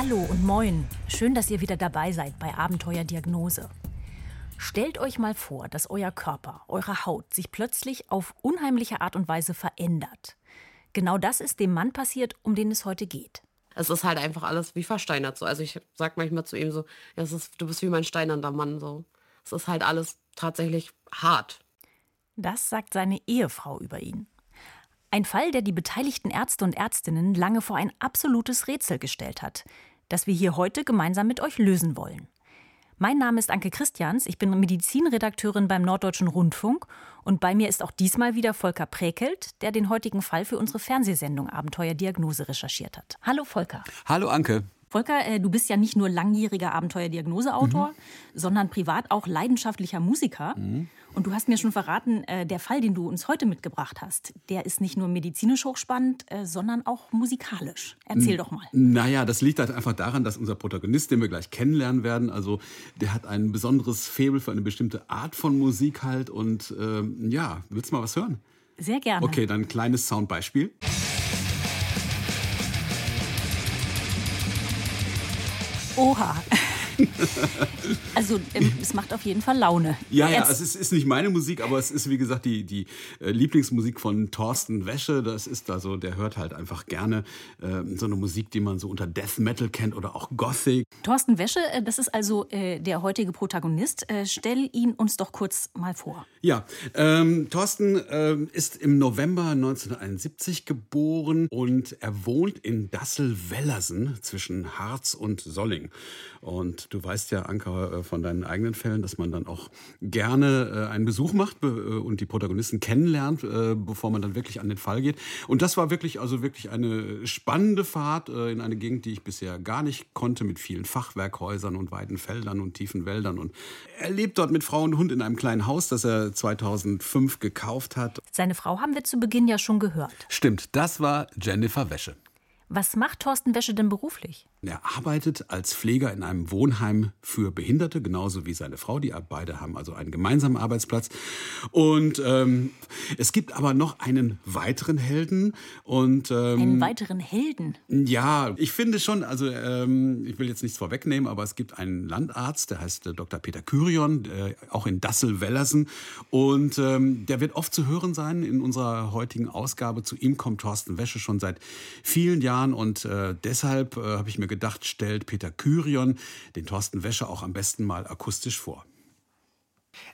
Hallo und moin. Schön, dass ihr wieder dabei seid bei Abenteuerdiagnose. Stellt euch mal vor, dass euer Körper, eure Haut sich plötzlich auf unheimliche Art und Weise verändert. Genau das ist dem Mann passiert, um den es heute geht. Es ist halt einfach alles wie versteinert so. Also ich sag manchmal zu ihm so, ja, ist, du bist wie mein steinernder Mann so. Es ist halt alles tatsächlich hart. Das sagt seine Ehefrau über ihn. Ein Fall, der die beteiligten Ärzte und Ärztinnen lange vor ein absolutes Rätsel gestellt hat, das wir hier heute gemeinsam mit euch lösen wollen. Mein Name ist Anke Christians, ich bin Medizinredakteurin beim Norddeutschen Rundfunk und bei mir ist auch diesmal wieder Volker Präkelt, der den heutigen Fall für unsere Fernsehsendung Abenteuerdiagnose recherchiert hat. Hallo Volker. Hallo Anke. Volker, äh, du bist ja nicht nur langjähriger Abenteuerdiagnoseautor, mhm. sondern privat auch leidenschaftlicher Musiker. Mhm. Und du hast mir schon verraten, äh, der Fall, den du uns heute mitgebracht hast, der ist nicht nur medizinisch hochspannend, äh, sondern auch musikalisch. Erzähl doch mal. Naja, das liegt halt einfach daran, dass unser Protagonist, den wir gleich kennenlernen werden, also der hat ein besonderes Faible für eine bestimmte Art von Musik halt. Und ähm, ja, willst du mal was hören? Sehr gerne. Okay, dann ein kleines Soundbeispiel. Oha. Also ähm, es macht auf jeden Fall Laune. Ja, ja, es ist, ist, nicht meine Musik, aber es ist wie gesagt die, die äh, Lieblingsmusik von Thorsten Wäsche. Das ist da so, der hört halt einfach gerne äh, so eine Musik, die man so unter Death Metal kennt oder auch Gothic. Thorsten Wäsche, äh, das ist also äh, der heutige Protagonist. Äh, stell ihn uns doch kurz mal vor. Ja, ähm, Thorsten ähm, ist im November 1971 geboren und er wohnt in Dassel-Wellersen zwischen Harz und Solling. Und du weißt ja, Anker, äh, von deinen eigenen Fällen, dass man dann auch gerne äh, einen Besuch macht äh, und die Protagonisten kennenlernt, bevor man dann wirklich an den Fall geht. Und das war wirklich, also wirklich eine spannende Fahrt in eine Gegend, die ich bisher gar nicht konnte, mit vielen Fachwerkhäusern und weiten Feldern und tiefen Wäldern. Und er lebt dort mit Frau und Hund in einem kleinen Haus, das er 2005 gekauft hat. Seine Frau haben wir zu Beginn ja schon gehört. Stimmt, das war Jennifer Wäsche. Was macht Thorsten Wäsche denn beruflich? Er arbeitet als Pfleger in einem Wohnheim für Behinderte, genauso wie seine Frau. Die beide haben also einen gemeinsamen Arbeitsplatz. Und ähm, es gibt aber noch einen weiteren Helden. Und, ähm, einen weiteren Helden? Ja, ich finde schon, also ähm, ich will jetzt nichts vorwegnehmen, aber es gibt einen Landarzt, der heißt äh, Dr. Peter Kyrion, äh, auch in Dassel-Wellersen. Und ähm, der wird oft zu hören sein in unserer heutigen Ausgabe. Zu ihm kommt Thorsten Wäsche schon seit vielen Jahren. Und äh, deshalb äh, habe ich mir gedacht, stellt Peter Kyrion den Thorsten Wäsche auch am besten mal akustisch vor.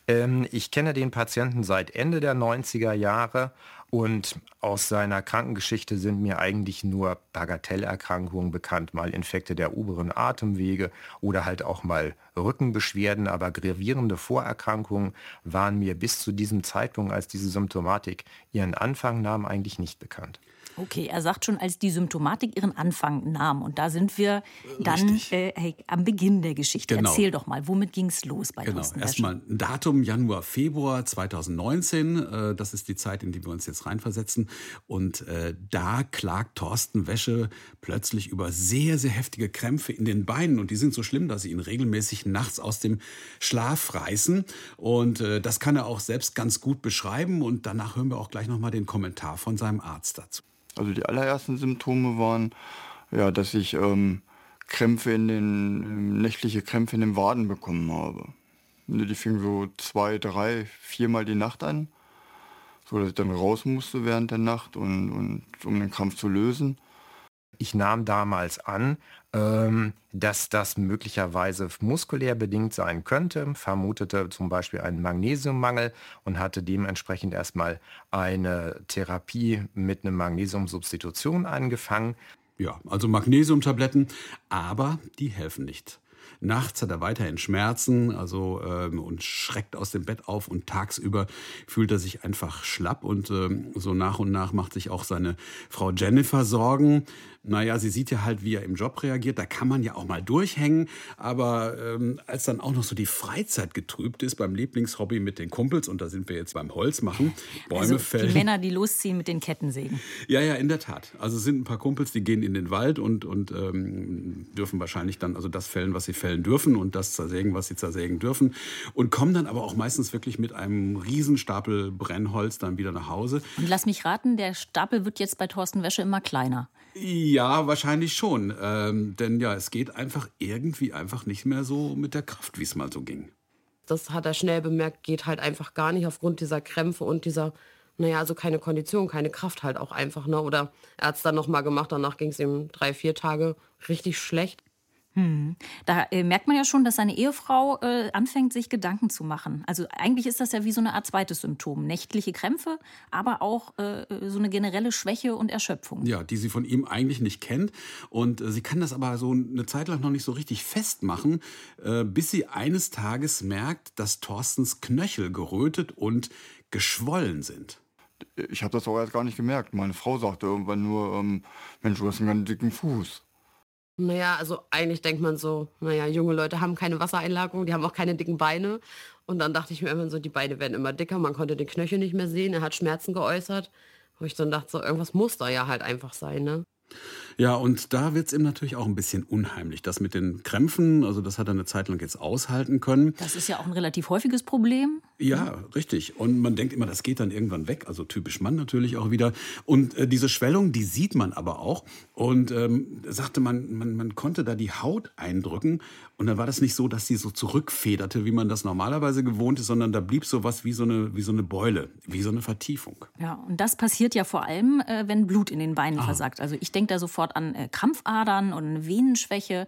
Ähm, ich kenne den Patienten seit Ende der 90er Jahre und aus seiner Krankengeschichte sind mir eigentlich nur Bagatellerkrankungen bekannt, mal Infekte der oberen Atemwege oder halt auch mal Rückenbeschwerden, aber gravierende Vorerkrankungen waren mir bis zu diesem Zeitpunkt, als diese Symptomatik ihren Anfang nahm, eigentlich nicht bekannt. Okay, er sagt schon, als die Symptomatik ihren Anfang nahm. Und da sind wir dann äh, hey, am Beginn der Geschichte. Genau. Erzähl doch mal, womit ging es los bei Genau, erstmal ein Datum Januar, Februar 2019. Äh, das ist die Zeit, in die wir uns jetzt reinversetzen. Und äh, da klagt Thorsten Wäsche plötzlich über sehr, sehr heftige Krämpfe in den Beinen. Und die sind so schlimm, dass sie ihn regelmäßig nachts aus dem Schlaf reißen. Und äh, das kann er auch selbst ganz gut beschreiben. Und danach hören wir auch gleich nochmal den Kommentar von seinem Arzt dazu. Also die allerersten Symptome waren, ja, dass ich ähm, Krämpfe in den, ähm, nächtliche Krämpfe in den Waden bekommen habe. Die fingen so zwei, drei, viermal die Nacht an, so dass ich dann raus musste während der Nacht und, und um den Krampf zu lösen. Ich nahm damals an, dass das möglicherweise muskulär bedingt sein könnte, vermutete zum Beispiel einen Magnesiummangel und hatte dementsprechend erstmal eine Therapie mit einer Magnesiumsubstitution angefangen. Ja, also Magnesiumtabletten, aber die helfen nicht. Nachts hat er weiterhin Schmerzen, also ähm, und schreckt aus dem Bett auf und tagsüber fühlt er sich einfach schlapp und ähm, so nach und nach macht sich auch seine Frau Jennifer Sorgen. Naja, sie sieht ja halt, wie er im Job reagiert. Da kann man ja auch mal durchhängen. Aber ähm, als dann auch noch so die Freizeit getrübt ist beim Lieblingshobby mit den Kumpels, und da sind wir jetzt beim Holzmachen, Bäume also fällen. Die Männer, die losziehen mit den Kettensägen. Ja, ja, in der Tat. Also es sind ein paar Kumpels, die gehen in den Wald und, und ähm, dürfen wahrscheinlich dann also das fällen, was sie fällen dürfen und das zersägen, was sie zersägen dürfen. Und kommen dann aber auch meistens wirklich mit einem Riesenstapel Brennholz dann wieder nach Hause. Und lass mich raten, der Stapel wird jetzt bei Thorsten Wäsche immer kleiner. Ja, wahrscheinlich schon. Ähm, denn ja, es geht einfach irgendwie einfach nicht mehr so mit der Kraft, wie es mal so ging. Das hat er schnell bemerkt, geht halt einfach gar nicht aufgrund dieser Krämpfe und dieser, naja, also keine Kondition, keine Kraft halt auch einfach. Ne? Oder er hat es dann nochmal gemacht, danach ging es ihm drei, vier Tage richtig schlecht. Hm. Da äh, merkt man ja schon, dass seine Ehefrau äh, anfängt, sich Gedanken zu machen. Also eigentlich ist das ja wie so eine Art zweites Symptom. Nächtliche Krämpfe, aber auch äh, so eine generelle Schwäche und Erschöpfung. Ja, die sie von ihm eigentlich nicht kennt. Und äh, sie kann das aber so eine Zeit lang noch nicht so richtig festmachen, äh, bis sie eines Tages merkt, dass Thorstens Knöchel gerötet und geschwollen sind. Ich habe das auch erst gar nicht gemerkt. Meine Frau sagte irgendwann nur, ähm, Mensch, du hast einen ganz dicken Fuß. Naja, also eigentlich denkt man so, naja, junge Leute haben keine Wassereinlagerung, die haben auch keine dicken Beine. Und dann dachte ich mir immer so, die Beine werden immer dicker, man konnte den Knöchel nicht mehr sehen, er hat Schmerzen geäußert. Wo ich dann dachte, so irgendwas muss da ja halt einfach sein, ne? Ja, und da wird es ihm natürlich auch ein bisschen unheimlich. Das mit den Krämpfen, also das hat er eine Zeit lang jetzt aushalten können. Das ist ja auch ein relativ häufiges Problem. Ja, richtig. Und man denkt immer, das geht dann irgendwann weg. Also typisch Mann natürlich auch wieder. Und äh, diese Schwellung, die sieht man aber auch. Und ähm, sagte man, man, man konnte da die Haut eindrücken. Und dann war das nicht so, dass sie so zurückfederte, wie man das normalerweise gewohnt ist, sondern da blieb so was wie so eine, wie so eine Beule, wie so eine Vertiefung. Ja, und das passiert ja vor allem, äh, wenn Blut in den Beinen ah. versagt. Also ich denke da sofort an äh, Krampfadern und Venenschwäche.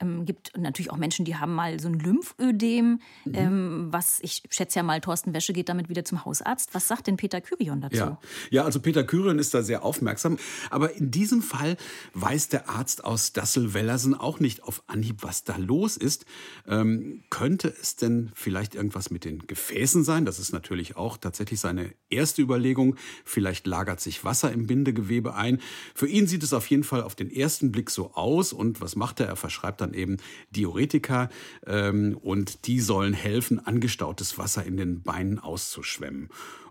Ähm, gibt natürlich auch Menschen, die haben mal so ein Lymphödem, mhm. ähm, was ich schätze ja mal, Thorsten Wäsche geht damit wieder zum Hausarzt. Was sagt denn Peter Kyrion dazu? Ja, ja also Peter Kyrion ist da sehr aufmerksam. Aber in diesem Fall weiß der Arzt aus Dassel-Wellersen auch nicht auf Anhieb, was da los ist. Ähm, könnte es denn vielleicht irgendwas mit den Gefäßen sein? Das ist natürlich auch tatsächlich seine erste Überlegung. Vielleicht lagert sich Wasser im Bindegewebe ein. Für ihn sieht es auf jeden Fall auf den ersten Blick so aus. Und was macht er? Er verschreibt dann eben Diuretika ähm, und die sollen helfen, angestautes Wasser in den Beinen auszuschwemmen.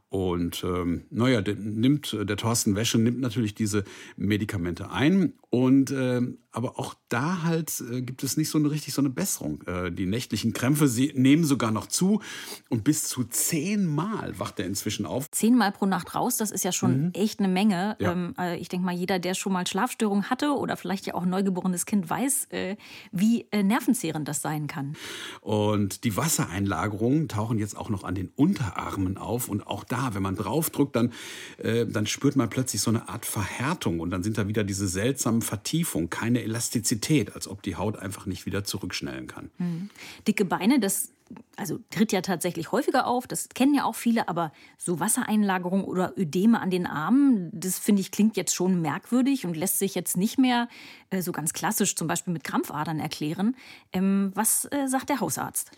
Und ähm, naja, der, nimmt, der Thorsten Wäsche nimmt natürlich diese Medikamente ein. Und äh, aber auch da halt äh, gibt es nicht so eine richtig so eine Besserung. Äh, die nächtlichen Krämpfe sie nehmen sogar noch zu und bis zu zehnmal wacht er inzwischen auf. Zehnmal pro Nacht raus, das ist ja schon mhm. echt eine Menge. Ja. Ähm, äh, ich denke mal, jeder, der schon mal Schlafstörungen hatte oder vielleicht ja auch ein neugeborenes Kind weiß, äh, wie äh, nervenzehrend das sein kann. Und die Wassereinlagerungen tauchen jetzt auch noch an den Unterarmen auf und auch da wenn man draufdrückt, dann, dann spürt man plötzlich so eine Art Verhärtung und dann sind da wieder diese seltsamen Vertiefungen, keine Elastizität, als ob die Haut einfach nicht wieder zurückschnellen kann. Mhm. Dicke Beine, das also tritt ja tatsächlich häufiger auf, das kennen ja auch viele, aber so Wassereinlagerung oder Ödeme an den Armen, das finde ich klingt jetzt schon merkwürdig und lässt sich jetzt nicht mehr äh, so ganz klassisch zum Beispiel mit Krampfadern erklären. Ähm, was äh, sagt der Hausarzt?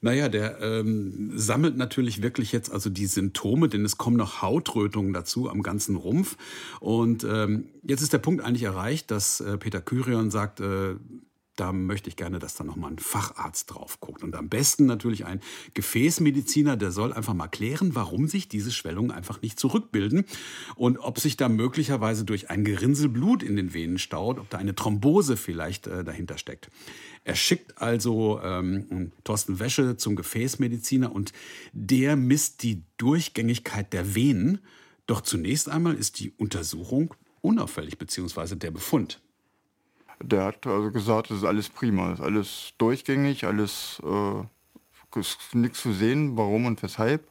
Naja, der ähm, sammelt natürlich wirklich jetzt also die Symptome, denn es kommen noch Hautrötungen dazu am ganzen Rumpf. Und ähm, jetzt ist der Punkt eigentlich erreicht, dass äh, Peter Kyrion sagt, äh, da möchte ich gerne, dass da nochmal ein Facharzt drauf guckt. Und am besten natürlich ein Gefäßmediziner, der soll einfach mal klären, warum sich diese Schwellungen einfach nicht zurückbilden und ob sich da möglicherweise durch ein Gerinnsel Blut in den Venen staut, ob da eine Thrombose vielleicht äh, dahinter steckt. Er schickt also ähm, Thorsten Wäsche zum Gefäßmediziner und der misst die Durchgängigkeit der Venen. Doch zunächst einmal ist die Untersuchung unauffällig, beziehungsweise der Befund. Der hat also gesagt, das ist alles prima, das ist alles durchgängig, alles äh, nichts zu sehen, warum und weshalb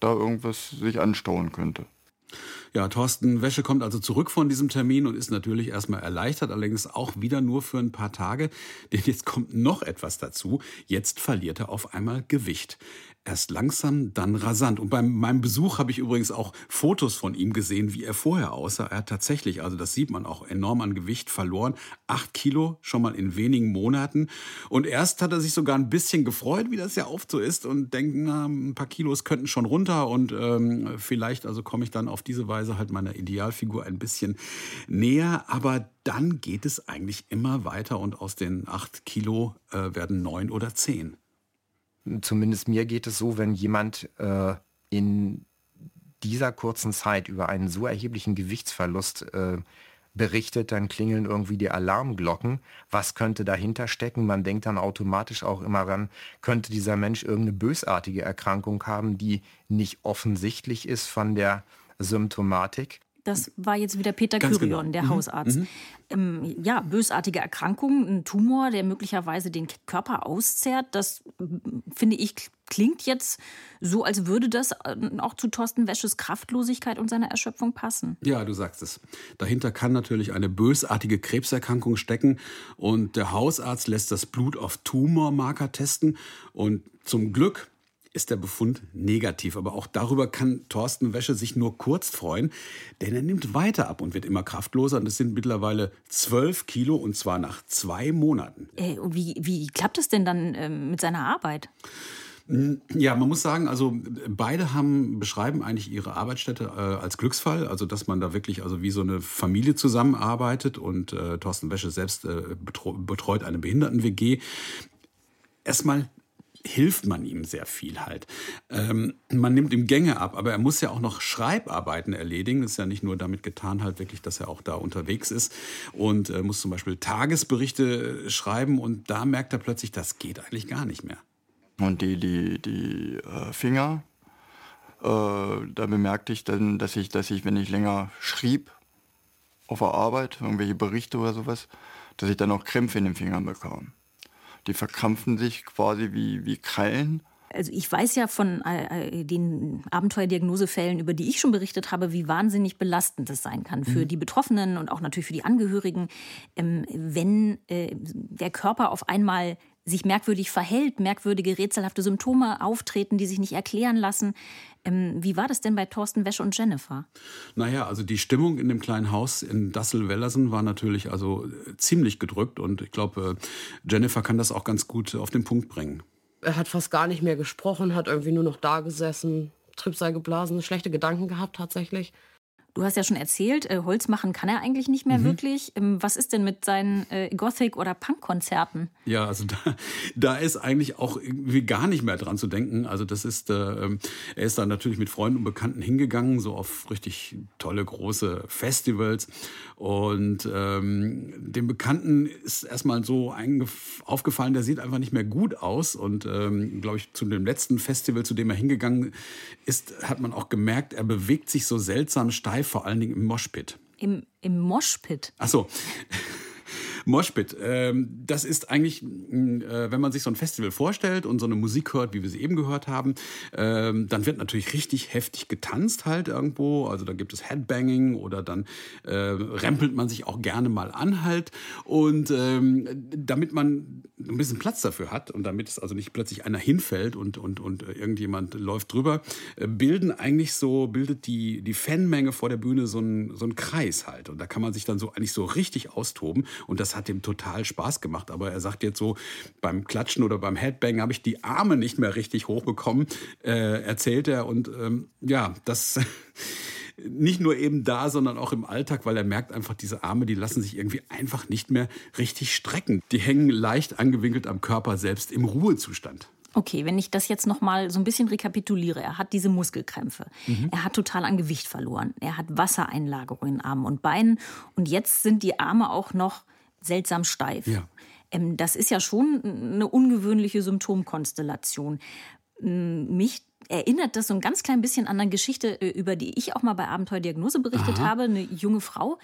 da irgendwas sich anstauen könnte. Ja, Thorsten Wäsche kommt also zurück von diesem Termin und ist natürlich erstmal erleichtert, allerdings auch wieder nur für ein paar Tage. Denn jetzt kommt noch etwas dazu. Jetzt verliert er auf einmal Gewicht. Erst langsam, dann rasant. Und bei meinem Besuch habe ich übrigens auch Fotos von ihm gesehen, wie er vorher aussah. Er hat tatsächlich, also das sieht man auch, enorm an Gewicht verloren. Acht Kilo schon mal in wenigen Monaten. Und erst hat er sich sogar ein bisschen gefreut, wie das ja oft so ist, und denkt, na, ein paar Kilos könnten schon runter. Und ähm, vielleicht, also komme ich dann auf diese Weise halt meiner Idealfigur ein bisschen näher. Aber dann geht es eigentlich immer weiter und aus den acht Kilo äh, werden neun oder zehn zumindest mir geht es so, wenn jemand äh, in dieser kurzen Zeit über einen so erheblichen Gewichtsverlust äh, berichtet, dann klingeln irgendwie die Alarmglocken. Was könnte dahinter stecken? Man denkt dann automatisch auch immer ran, könnte dieser Mensch irgendeine bösartige Erkrankung haben, die nicht offensichtlich ist von der Symptomatik. Das war jetzt wieder Peter Ganz Kyrion, genau. der mhm. Hausarzt. Mhm. Ähm, ja, bösartige Erkrankung, ein Tumor, der möglicherweise den Körper auszehrt, das finde ich klingt jetzt so, als würde das äh, auch zu Thorsten Wäsches Kraftlosigkeit und seiner Erschöpfung passen. Ja, du sagst es. Dahinter kann natürlich eine bösartige Krebserkrankung stecken und der Hausarzt lässt das Blut auf Tumormarker testen und zum Glück ist der Befund negativ. Aber auch darüber kann Thorsten Wäsche sich nur kurz freuen, denn er nimmt weiter ab und wird immer kraftloser. Und es sind mittlerweile zwölf Kilo und zwar nach zwei Monaten. Äh, wie, wie klappt es denn dann äh, mit seiner Arbeit? Hm, ja, man muss sagen, also beide haben beschreiben eigentlich ihre Arbeitsstätte äh, als Glücksfall, also dass man da wirklich also wie so eine Familie zusammenarbeitet und äh, Thorsten Wäsche selbst äh, betreut eine Behinderten-WG. Erstmal hilft man ihm sehr viel halt. Ähm, man nimmt ihm Gänge ab, aber er muss ja auch noch Schreibarbeiten erledigen. Das ist ja nicht nur damit getan, halt wirklich, dass er auch da unterwegs ist und äh, muss zum Beispiel Tagesberichte schreiben und da merkt er plötzlich, das geht eigentlich gar nicht mehr. Und die, die, die äh, Finger, äh, da bemerkte ich dann, dass ich, dass ich, wenn ich länger schrieb auf der Arbeit, irgendwelche Berichte oder sowas, dass ich dann auch Krämpfe in den Fingern bekam. Die verkrampfen sich quasi wie, wie Krallen. Also ich weiß ja von äh, den Abenteuerdiagnosefällen, über die ich schon berichtet habe, wie wahnsinnig belastend es sein kann für mhm. die Betroffenen und auch natürlich für die Angehörigen, ähm, wenn äh, der Körper auf einmal sich merkwürdig verhält, merkwürdige, rätselhafte Symptome auftreten, die sich nicht erklären lassen. Ähm, wie war das denn bei Thorsten Wäsche und Jennifer? Naja, also die Stimmung in dem kleinen Haus in Dassel-Wellersen war natürlich also äh, ziemlich gedrückt und ich glaube, äh, Jennifer kann das auch ganz gut auf den Punkt bringen. Er hat fast gar nicht mehr gesprochen, hat irgendwie nur noch da gesessen, Trübsal geblasen, schlechte Gedanken gehabt tatsächlich. Du hast ja schon erzählt, äh, Holz machen kann er eigentlich nicht mehr mhm. wirklich. Ähm, was ist denn mit seinen äh, Gothic- oder Punk-Konzerten? Ja, also da, da ist eigentlich auch irgendwie gar nicht mehr dran zu denken. Also das ist, äh, ähm, er ist da natürlich mit Freunden und Bekannten hingegangen, so auf richtig tolle große Festivals. Und ähm, dem Bekannten ist erstmal so aufgefallen, der sieht einfach nicht mehr gut aus. Und ähm, glaube ich, zu dem letzten Festival, zu dem er hingegangen ist, hat man auch gemerkt, er bewegt sich so seltsam steif vor allen Dingen im Moshpit. Im, im Moshpit? Ach so. Moshpit, ähm, das ist eigentlich, äh, wenn man sich so ein Festival vorstellt und so eine Musik hört, wie wir sie eben gehört haben, ähm, dann wird natürlich richtig heftig getanzt halt irgendwo. Also da gibt es Headbanging oder dann äh, rempelt man sich auch gerne mal an halt. Und ähm, damit man ein bisschen Platz dafür hat und damit es also nicht plötzlich einer hinfällt und, und, und irgendjemand läuft drüber, äh, bilden eigentlich so, bildet die, die Fanmenge vor der Bühne so einen, so Kreis halt. Und da kann man sich dann so eigentlich so richtig austoben. Und das hat ihm total Spaß gemacht. Aber er sagt jetzt so, beim Klatschen oder beim Headbang habe ich die Arme nicht mehr richtig hochbekommen, äh, erzählt er. Und ähm, ja, das nicht nur eben da, sondern auch im Alltag, weil er merkt einfach, diese Arme, die lassen sich irgendwie einfach nicht mehr richtig strecken. Die hängen leicht angewinkelt am Körper selbst im Ruhezustand. Okay, wenn ich das jetzt noch mal so ein bisschen rekapituliere, er hat diese Muskelkrämpfe, mhm. er hat total an Gewicht verloren, er hat Wassereinlagerungen in Armen und Beinen und jetzt sind die Arme auch noch seltsam steif. Ja. Ähm, das ist ja schon eine ungewöhnliche Symptomkonstellation. Mich erinnert das so ein ganz klein bisschen an eine Geschichte, äh, über die ich auch mal bei Abenteuerdiagnose berichtet Aha. habe. Eine junge Frau,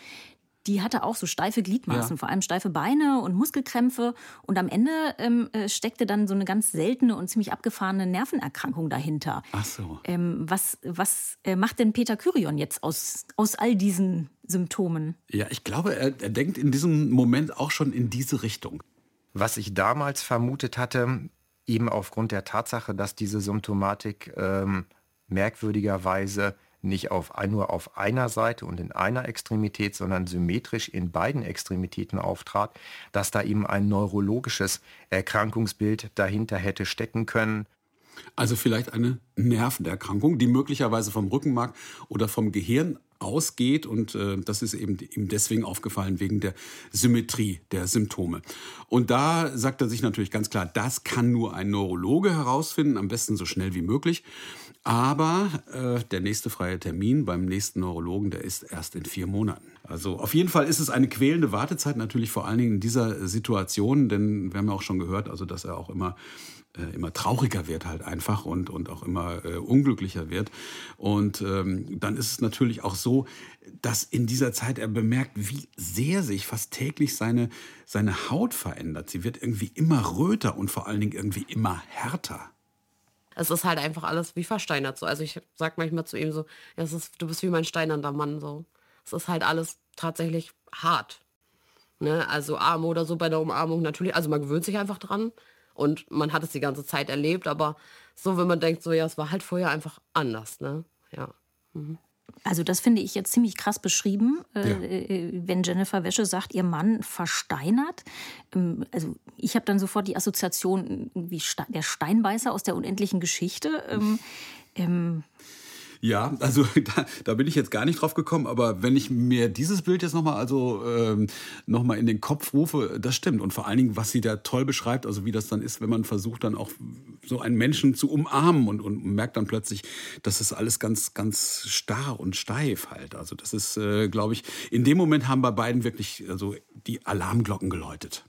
die hatte auch so steife Gliedmaßen, ja. vor allem steife Beine und Muskelkrämpfe. Und am Ende ähm, äh, steckte dann so eine ganz seltene und ziemlich abgefahrene Nervenerkrankung dahinter. Ach so. Ähm, was was äh, macht denn Peter Kyrion jetzt aus, aus all diesen Symptomen? Ja, ich glaube, er, er denkt in diesem Moment auch schon in diese Richtung. Was ich damals vermutet hatte, eben aufgrund der Tatsache, dass diese Symptomatik ähm, merkwürdigerweise nicht auf, nur auf einer Seite und in einer Extremität, sondern symmetrisch in beiden Extremitäten auftrat, dass da eben ein neurologisches Erkrankungsbild dahinter hätte stecken können. Also vielleicht eine Nervenerkrankung, die möglicherweise vom Rückenmark oder vom Gehirn ausgeht und äh, das ist eben ihm deswegen aufgefallen wegen der Symmetrie der Symptome. Und da sagt er sich natürlich ganz klar, das kann nur ein Neurologe herausfinden, am besten so schnell wie möglich. Aber äh, der nächste freie Termin beim nächsten Neurologen, der ist erst in vier Monaten. Also auf jeden Fall ist es eine quälende Wartezeit, natürlich vor allen Dingen in dieser Situation, denn wir haben ja auch schon gehört, also dass er auch immer äh, immer trauriger wird halt einfach und, und auch immer äh, unglücklicher wird. Und ähm, dann ist es natürlich auch so, dass in dieser Zeit er bemerkt, wie sehr sich fast täglich seine, seine Haut verändert. Sie wird irgendwie immer röter und vor allen Dingen irgendwie immer härter. Es ist halt einfach alles wie versteinert so. Also ich sag manchmal zu ihm so, ja, es ist, du bist wie mein steinernder Mann so. Es ist halt alles tatsächlich hart. Ne? Also Arm oder so bei der Umarmung natürlich. Also man gewöhnt sich einfach dran. Und man hat es die ganze Zeit erlebt, aber so, wenn man denkt, so ja, es war halt vorher einfach anders, ne? Ja. Mhm. Also das finde ich jetzt ziemlich krass beschrieben, äh, ja. äh, wenn Jennifer Wäsche sagt, ihr Mann versteinert. Ähm, also ich habe dann sofort die Assoziation wie der Steinbeißer aus der unendlichen Geschichte. Ähm, ähm, ja, also da, da bin ich jetzt gar nicht drauf gekommen, aber wenn ich mir dieses Bild jetzt nochmal also ähm, noch in den Kopf rufe, das stimmt. Und vor allen Dingen, was sie da toll beschreibt, also wie das dann ist, wenn man versucht, dann auch so einen Menschen zu umarmen und, und merkt dann plötzlich, das ist alles ganz, ganz starr und steif halt. Also das ist, äh, glaube ich, in dem Moment haben bei beiden wirklich also die Alarmglocken geläutet.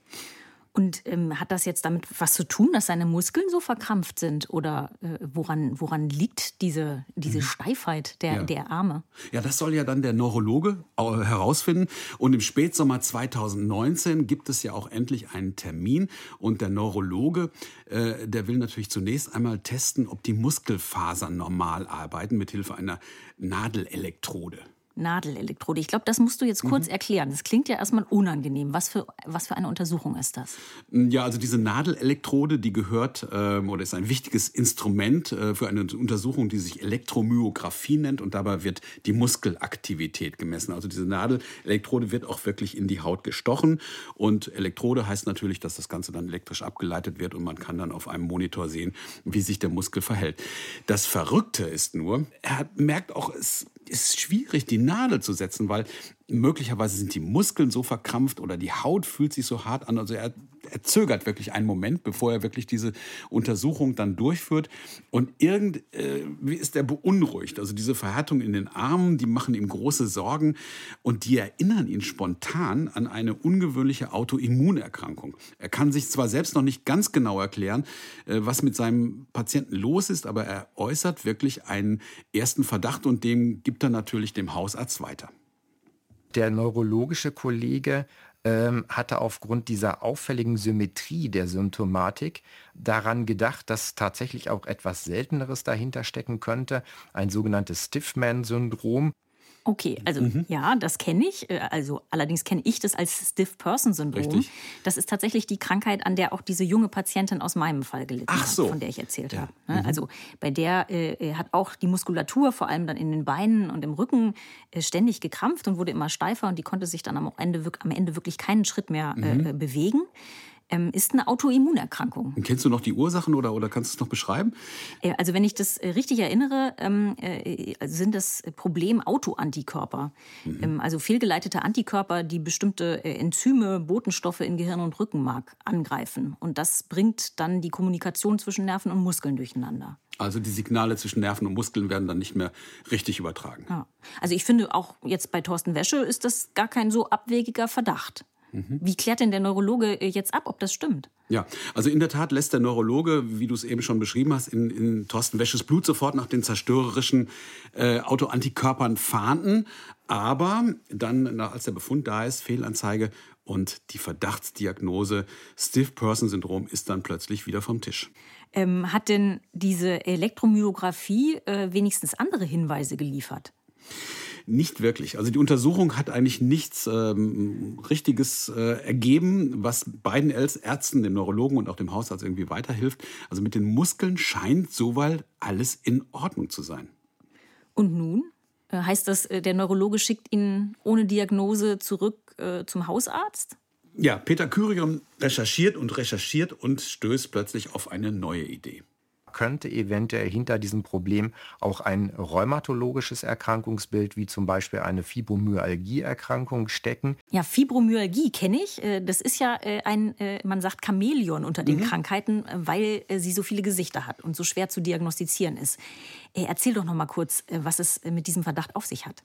Und ähm, hat das jetzt damit was zu tun, dass seine Muskeln so verkrampft sind? Oder äh, woran, woran liegt diese, diese mhm. Steifheit der, ja. der Arme? Ja, das soll ja dann der Neurologe herausfinden. Und im Spätsommer 2019 gibt es ja auch endlich einen Termin. Und der Neurologe, äh, der will natürlich zunächst einmal testen, ob die Muskelfasern normal arbeiten mit Hilfe einer Nadelelektrode. Nadelelektrode. Ich glaube, das musst du jetzt kurz mhm. erklären. Das klingt ja erstmal unangenehm. Was für, was für eine Untersuchung ist das? Ja, also diese Nadelelektrode, die gehört ähm, oder ist ein wichtiges Instrument äh, für eine Untersuchung, die sich Elektromyographie nennt und dabei wird die Muskelaktivität gemessen. Also diese Nadelelektrode wird auch wirklich in die Haut gestochen und Elektrode heißt natürlich, dass das Ganze dann elektrisch abgeleitet wird und man kann dann auf einem Monitor sehen, wie sich der Muskel verhält. Das Verrückte ist nur, er merkt auch, es ist schwierig, die Nadel zu setzen, weil möglicherweise sind die Muskeln so verkrampft oder die Haut fühlt sich so hart an. Also er, er zögert wirklich einen Moment, bevor er wirklich diese Untersuchung dann durchführt. Und irgendwie äh, ist er beunruhigt. Also diese Verhärtung in den Armen, die machen ihm große Sorgen und die erinnern ihn spontan an eine ungewöhnliche Autoimmunerkrankung. Er kann sich zwar selbst noch nicht ganz genau erklären, äh, was mit seinem Patienten los ist, aber er äußert wirklich einen ersten Verdacht und dem gibt er natürlich dem Hausarzt weiter. Der neurologische Kollege ähm, hatte aufgrund dieser auffälligen Symmetrie der Symptomatik daran gedacht, dass tatsächlich auch etwas Selteneres dahinter stecken könnte, ein sogenanntes Stiffman-Syndrom. Okay, also mhm. ja, das kenne ich. Äh, also allerdings kenne ich das als Stiff Person Syndrom. Richtig. Das ist tatsächlich die Krankheit, an der auch diese junge Patientin aus meinem Fall gelitten Ach so. hat, von der ich erzählt ja. habe. Ne? Mhm. Also bei der äh, hat auch die Muskulatur, vor allem dann in den Beinen und im Rücken, äh, ständig gekrampft und wurde immer steifer und die konnte sich dann am Ende, am Ende wirklich keinen Schritt mehr äh, mhm. bewegen ähm, ist eine Autoimmunerkrankung. kennst du noch die Ursachen oder, oder kannst du es noch beschreiben? Äh, also wenn ich das äh, richtig erinnere, ähm, äh, sind das Problem Autoantikörper. Mhm. Ähm, also fehlgeleitete Antikörper, die bestimmte Enzyme, Botenstoffe in Gehirn und Rückenmark angreifen. Und das bringt dann die Kommunikation zwischen Nerven und Muskeln durcheinander. Also die Signale zwischen Nerven und Muskeln werden dann nicht mehr richtig übertragen. Ja. Also ich finde auch jetzt bei Thorsten Wäsche ist das gar kein so abwegiger Verdacht. Mhm. Wie klärt denn der Neurologe äh, jetzt ab, ob das stimmt? Ja, also in der Tat lässt der Neurologe, wie du es eben schon beschrieben hast, in, in Thorsten Wäsches Blut sofort nach den zerstörerischen äh, Autoantikörpern fahnden. Aber dann, als der Befund da ist, Fehlanzeige und die Verdachtsdiagnose Stiff Person Syndrom ist dann plötzlich wieder vom Tisch. Ähm, hat denn diese Elektromyographie äh, wenigstens andere Hinweise geliefert? Nicht wirklich. Also die Untersuchung hat eigentlich nichts ähm, Richtiges äh, ergeben, was beiden Ärzten, dem Neurologen und auch dem Hausarzt irgendwie weiterhilft. Also mit den Muskeln scheint soweit alles in Ordnung zu sein. Und nun? Äh, heißt das, äh, der Neurologe schickt ihn ohne Diagnose zurück äh, zum Hausarzt? Ja, Peter Kyrion recherchiert und recherchiert und stößt plötzlich auf eine neue Idee könnte eventuell hinter diesem Problem auch ein rheumatologisches Erkrankungsbild wie zum Beispiel eine Fibromyalgie-Erkrankung stecken. Ja, Fibromyalgie kenne ich. Äh, das ist ja äh, ein, äh, man sagt Chamäleon unter den mhm. Krankheiten, weil sie so viele Gesichter hat und so schwer zu diagnostizieren ist. Erzähl doch noch mal kurz, was es mit diesem Verdacht auf sich hat.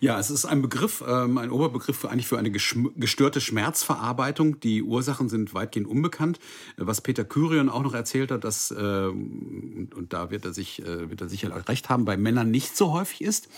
Ja, es ist ein Begriff, ähm, ein Oberbegriff für, eigentlich für eine gestörte Schmerzverarbeitung. Die Ursachen sind weitgehend unbekannt. Was Peter Kyrion auch noch erzählt hat, dass, und, und da wird er, sich, wird er sicher recht haben, bei Männern nicht so häufig ist.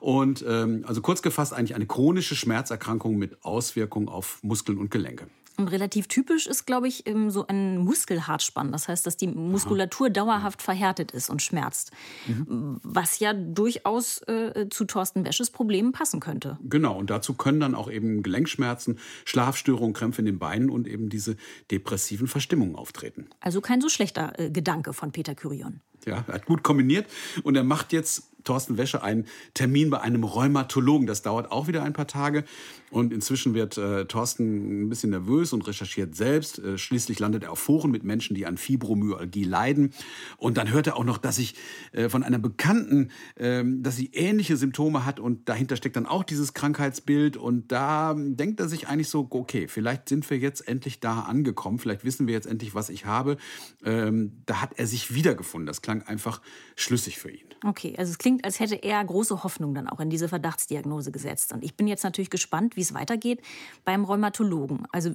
Und ähm, also kurz gefasst eigentlich eine chronische Schmerzerkrankung mit Auswirkungen auf Muskeln und Gelenke. Und relativ typisch ist, glaube ich, ähm, so ein Muskelhartspann. Das heißt, dass die Muskulatur Aha. dauerhaft verhärtet ist und schmerzt. Mhm. Was ja durchaus äh, zu Thorsten Wäsches Problemen passen könnte. Genau, und dazu können dann auch eben Gelenkschmerzen, Schlafstörungen, Krämpfe in den Beinen und eben diese depressiven Verstimmungen auftreten. Also kein so schlechter äh, Gedanke von Peter Kyrion. Ja, er hat gut kombiniert und er macht jetzt Thorsten Wäsche einen Termin bei einem Rheumatologen. Das dauert auch wieder ein paar Tage. Und inzwischen wird äh, Thorsten ein bisschen nervös und recherchiert selbst. Äh, schließlich landet er auf Foren mit Menschen, die an Fibromyalgie leiden. Und dann hört er auch noch, dass ich äh, von einer Bekannten, äh, dass sie ähnliche Symptome hat und dahinter steckt dann auch dieses Krankheitsbild. Und da denkt er sich eigentlich so, okay, vielleicht sind wir jetzt endlich da angekommen. Vielleicht wissen wir jetzt endlich, was ich habe. Ähm, da hat er sich wiedergefunden. Das klang einfach schlüssig für ihn. Okay, also es klingt, als hätte er große Hoffnung dann auch in diese Verdachtsdiagnose gesetzt. Und ich bin jetzt natürlich gespannt, wie es weitergeht beim Rheumatologen. Also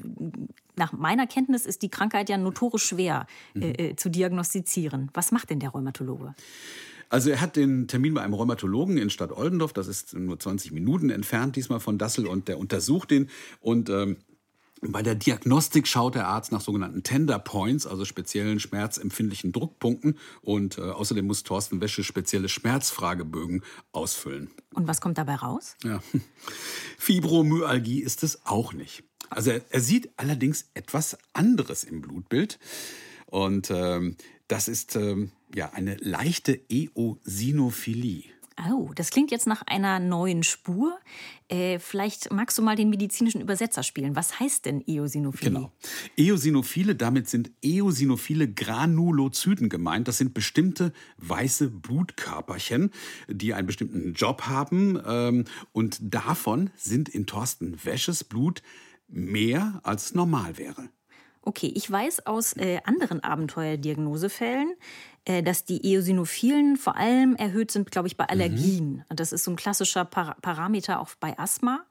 nach meiner Kenntnis ist die Krankheit ja notorisch schwer mhm. äh, äh zu diagnostizieren. Was macht denn der Rheumatologe? Also er hat den Termin bei einem Rheumatologen in Stadt Oldendorf, das ist nur 20 Minuten entfernt diesmal von Dassel und der untersucht ihn und ähm, bei der Diagnostik schaut der Arzt nach sogenannten Tender Points, also speziellen schmerzempfindlichen Druckpunkten. Und äh, außerdem muss Thorsten Wäsche spezielle Schmerzfragebögen ausfüllen. Und was kommt dabei raus? Ja. Fibromyalgie ist es auch nicht. Also er, er sieht allerdings etwas anderes im Blutbild. Und ähm, das ist ähm, ja eine leichte Eosinophilie. Oh, das klingt jetzt nach einer neuen Spur. Äh, vielleicht magst du mal den medizinischen Übersetzer spielen. Was heißt denn Eosinophilie? Genau. Eosinophile, damit sind eosinophile Granulozyten gemeint. Das sind bestimmte weiße Blutkörperchen, die einen bestimmten Job haben. Ähm, und davon sind in Thorsten Wäsches Blut mehr als normal wäre. Okay, ich weiß aus äh, anderen Abenteuerdiagnosefällen, äh, dass die Eosinophilen vor allem erhöht sind, glaube ich, bei Allergien. Mhm. Das ist so ein klassischer Par Parameter auch bei Asthma.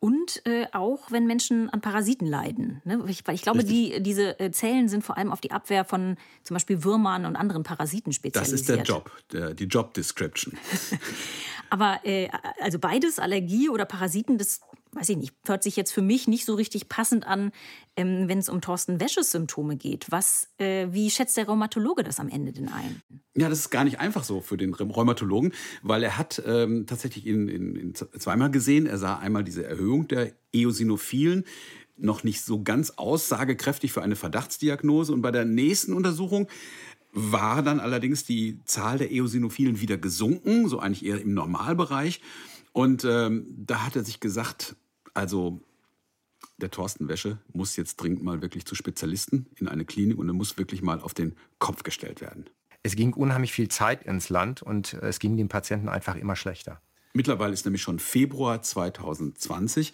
Und äh, auch, wenn Menschen an Parasiten leiden. Ne? Ich, weil ich glaube, die, diese äh, Zellen sind vor allem auf die Abwehr von zum Beispiel Würmern und anderen Parasiten spezialisiert. Das ist der Job, der, die Job Description. Aber äh, also beides, Allergie oder Parasiten, das weiß ich nicht, hört sich jetzt für mich nicht so richtig passend an, ähm, wenn es um Thorsten Wäsches Symptome geht. Was, äh, wie schätzt der Rheumatologe das am Ende denn ein? Ja, das ist gar nicht einfach so für den Rheumatologen, weil er hat ähm, tatsächlich ihn, ihn, ihn zweimal gesehen. Er sah einmal diese Erhöhung der Eosinophilen, noch nicht so ganz aussagekräftig für eine Verdachtsdiagnose. Und bei der nächsten Untersuchung war dann allerdings die Zahl der Eosinophilen wieder gesunken, so eigentlich eher im Normalbereich. Und ähm, da hat er sich gesagt, also der Thorsten Wäsche muss jetzt dringend mal wirklich zu Spezialisten in eine Klinik und er muss wirklich mal auf den Kopf gestellt werden. Es ging unheimlich viel Zeit ins Land und es ging den Patienten einfach immer schlechter. Mittlerweile ist nämlich schon Februar 2020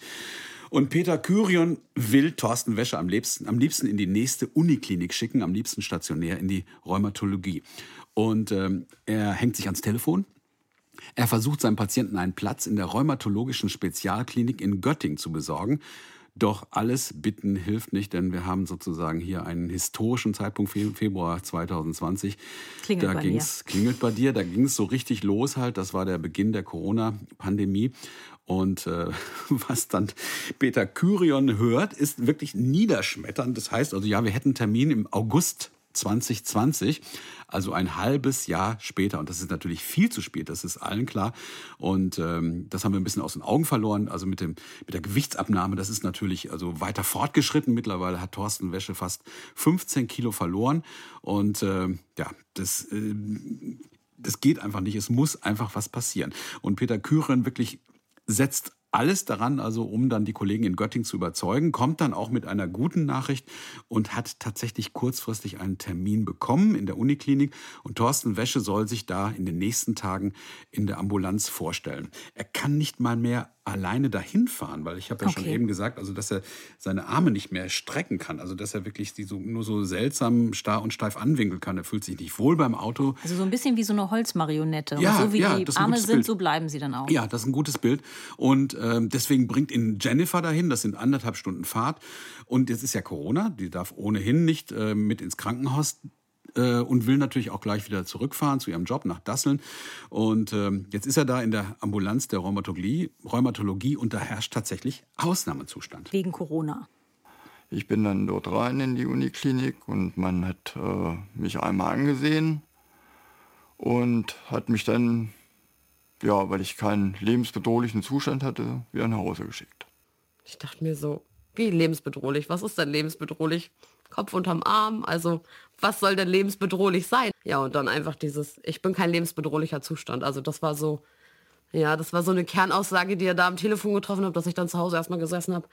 und Peter Kyrion will Thorsten Wäsche am liebsten, am liebsten in die nächste Uniklinik schicken, am liebsten stationär in die Rheumatologie. Und ähm, er hängt sich ans Telefon er versucht seinem Patienten einen Platz in der rheumatologischen Spezialklinik in Göttingen zu besorgen. Doch alles Bitten hilft nicht, denn wir haben sozusagen hier einen historischen Zeitpunkt, Februar 2020. Klingelt da bei ging's, dir. Klingelt bei dir, da ging es so richtig los halt. Das war der Beginn der Corona-Pandemie. Und äh, was dann Peter Kyrion hört, ist wirklich niederschmetternd. Das heißt also, ja, wir hätten Termin im August 2020, also ein halbes Jahr später. Und das ist natürlich viel zu spät, das ist allen klar. Und ähm, das haben wir ein bisschen aus den Augen verloren. Also mit, dem, mit der Gewichtsabnahme, das ist natürlich also weiter fortgeschritten. Mittlerweile hat Thorsten Wäsche fast 15 Kilo verloren. Und äh, ja, das... Äh, das geht einfach nicht. Es muss einfach was passieren. Und Peter Küren wirklich setzt alles daran, also um dann die Kollegen in Göttingen zu überzeugen, kommt dann auch mit einer guten Nachricht und hat tatsächlich kurzfristig einen Termin bekommen in der Uniklinik. Und Thorsten Wäsche soll sich da in den nächsten Tagen in der Ambulanz vorstellen. Er kann nicht mal mehr alleine dahin fahren, weil ich habe ja okay. schon eben gesagt, also dass er seine Arme nicht mehr strecken kann, also dass er wirklich die so, nur so seltsam starr und steif anwinkeln kann. Er fühlt sich nicht wohl beim Auto. Also so ein bisschen wie so eine Holzmarionette. Ja, und so wie ja, die Arme sind, Bild. so bleiben sie dann auch. Ja, das ist ein gutes Bild. Und ähm, deswegen bringt ihn Jennifer dahin. Das sind anderthalb Stunden Fahrt. Und jetzt ist ja Corona. Die darf ohnehin nicht äh, mit ins Krankenhaus äh, und will natürlich auch gleich wieder zurückfahren zu ihrem Job nach Dasseln. Und ähm, jetzt ist er da in der Ambulanz der Rheumatologie, Rheumatologie und da herrscht tatsächlich Ausnahmezustand. Wegen Corona. Ich bin dann dort rein in die Uniklinik und man hat äh, mich einmal angesehen und hat mich dann, ja, weil ich keinen lebensbedrohlichen Zustand hatte, wieder nach Hause geschickt. Ich dachte mir so, wie lebensbedrohlich? Was ist denn lebensbedrohlich? Kopf unterm Arm, also was soll denn lebensbedrohlich sein? Ja, und dann einfach dieses, ich bin kein lebensbedrohlicher Zustand. Also das war so, ja, das war so eine Kernaussage, die er da am Telefon getroffen hat, dass ich dann zu Hause erstmal gesessen habe,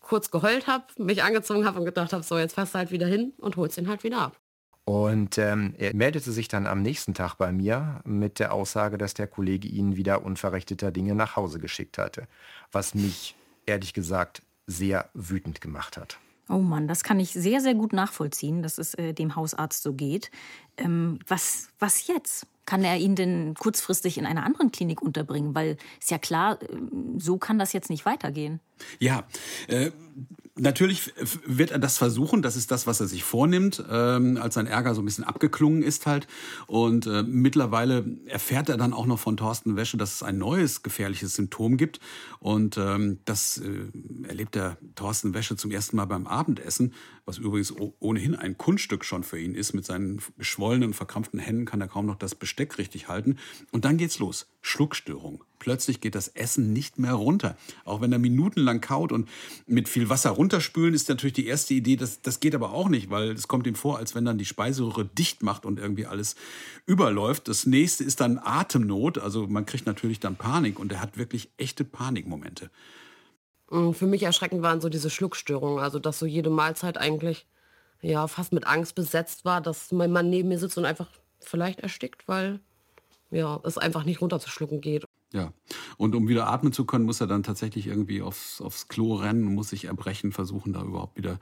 kurz geheult habe, mich angezogen habe und gedacht habe, so jetzt fährst du halt wieder hin und holst ihn halt wieder ab. Und ähm, er meldete sich dann am nächsten Tag bei mir mit der Aussage, dass der Kollege ihn wieder unverrichteter Dinge nach Hause geschickt hatte. Was mich ehrlich gesagt sehr wütend gemacht hat. Oh Mann, das kann ich sehr, sehr gut nachvollziehen, dass es äh, dem Hausarzt so geht. Ähm, was, was jetzt? Kann er ihn denn kurzfristig in einer anderen Klinik unterbringen? Weil ist ja klar, äh, so kann das jetzt nicht weitergehen. Ja, äh, natürlich wird er das versuchen. Das ist das, was er sich vornimmt, ähm, als sein Ärger so ein bisschen abgeklungen ist halt. Und äh, mittlerweile erfährt er dann auch noch von Thorsten Wäsche, dass es ein neues gefährliches Symptom gibt. Und ähm, das äh, erlebt der Thorsten Wäsche zum ersten Mal beim Abendessen, was übrigens ohnehin ein Kunststück schon für ihn ist. Mit seinen geschwollenen, verkrampften Händen kann er kaum noch das Besteck richtig halten. Und dann geht's los. Schluckstörung. Plötzlich geht das Essen nicht mehr runter. Auch wenn er minutenlang kaut und mit viel Wasser runterspülen, ist natürlich die erste Idee, das, das geht aber auch nicht, weil es kommt ihm vor, als wenn dann die Speiseröhre dicht macht und irgendwie alles überläuft. Das nächste ist dann Atemnot. Also man kriegt natürlich dann Panik und er hat wirklich echte Panikmomente. Mm, für mich erschreckend waren so diese Schluckstörungen, also dass so jede Mahlzeit eigentlich ja fast mit Angst besetzt war, dass mein Mann neben mir sitzt und einfach vielleicht erstickt, weil ja, es einfach nicht runterzuschlucken geht. Ja, und um wieder atmen zu können, muss er dann tatsächlich irgendwie aufs, aufs Klo rennen und muss sich erbrechen, versuchen, da überhaupt wieder,